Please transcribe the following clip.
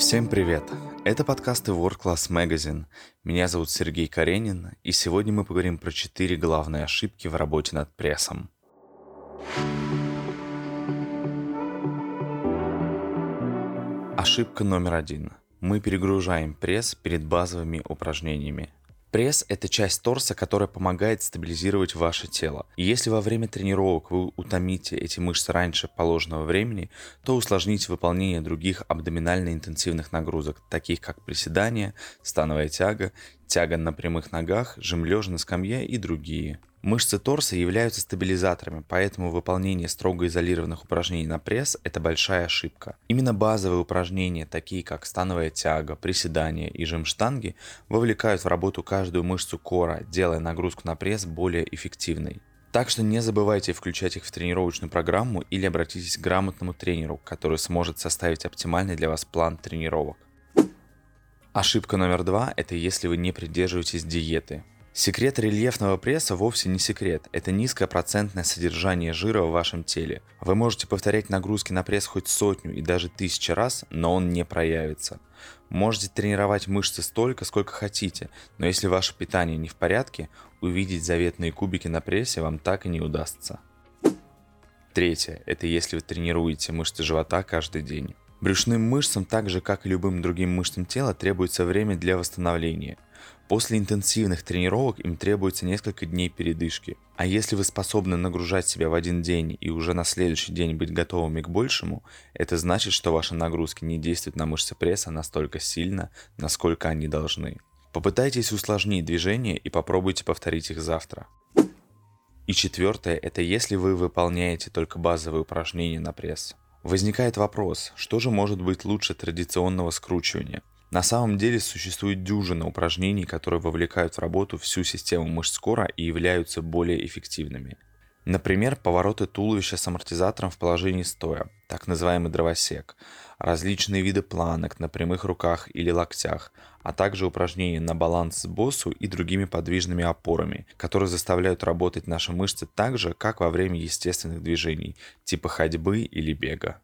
Всем привет! Это подкасты World Class Magazine. Меня зовут Сергей Каренин, и сегодня мы поговорим про четыре главные ошибки в работе над прессом. Ошибка номер один. Мы перегружаем пресс перед базовыми упражнениями. Пресс – это часть торса, которая помогает стабилизировать ваше тело. Если во время тренировок вы утомите эти мышцы раньше положенного времени, то усложните выполнение других абдоминально-интенсивных нагрузок, таких как приседания, становая тяга, тяга на прямых ногах, жим лежа на скамье и другие. Мышцы торса являются стабилизаторами, поэтому выполнение строго изолированных упражнений на пресс – это большая ошибка. Именно базовые упражнения, такие как становая тяга, приседания и жим штанги, вовлекают в работу каждую мышцу кора, делая нагрузку на пресс более эффективной. Так что не забывайте включать их в тренировочную программу или обратитесь к грамотному тренеру, который сможет составить оптимальный для вас план тренировок. Ошибка номер два – это если вы не придерживаетесь диеты. Секрет рельефного пресса вовсе не секрет. Это низкое процентное содержание жира в вашем теле. Вы можете повторять нагрузки на пресс хоть сотню и даже тысячу раз, но он не проявится. Можете тренировать мышцы столько, сколько хотите, но если ваше питание не в порядке, увидеть заветные кубики на прессе вам так и не удастся. Третье – это если вы тренируете мышцы живота каждый день. Брюшным мышцам, так же как и любым другим мышцам тела, требуется время для восстановления. После интенсивных тренировок им требуется несколько дней передышки. А если вы способны нагружать себя в один день и уже на следующий день быть готовыми к большему, это значит, что ваши нагрузки не действуют на мышцы пресса настолько сильно, насколько они должны. Попытайтесь усложнить движения и попробуйте повторить их завтра. И четвертое – это если вы выполняете только базовые упражнения на пресс. Возникает вопрос, что же может быть лучше традиционного скручивания? На самом деле существует дюжина упражнений, которые вовлекают в работу всю систему мышц кора и являются более эффективными. Например, повороты туловища с амортизатором в положении стоя, так называемый дровосек, различные виды планок на прямых руках или локтях, а также упражнения на баланс с боссу и другими подвижными опорами, которые заставляют работать наши мышцы так же, как во время естественных движений, типа ходьбы или бега.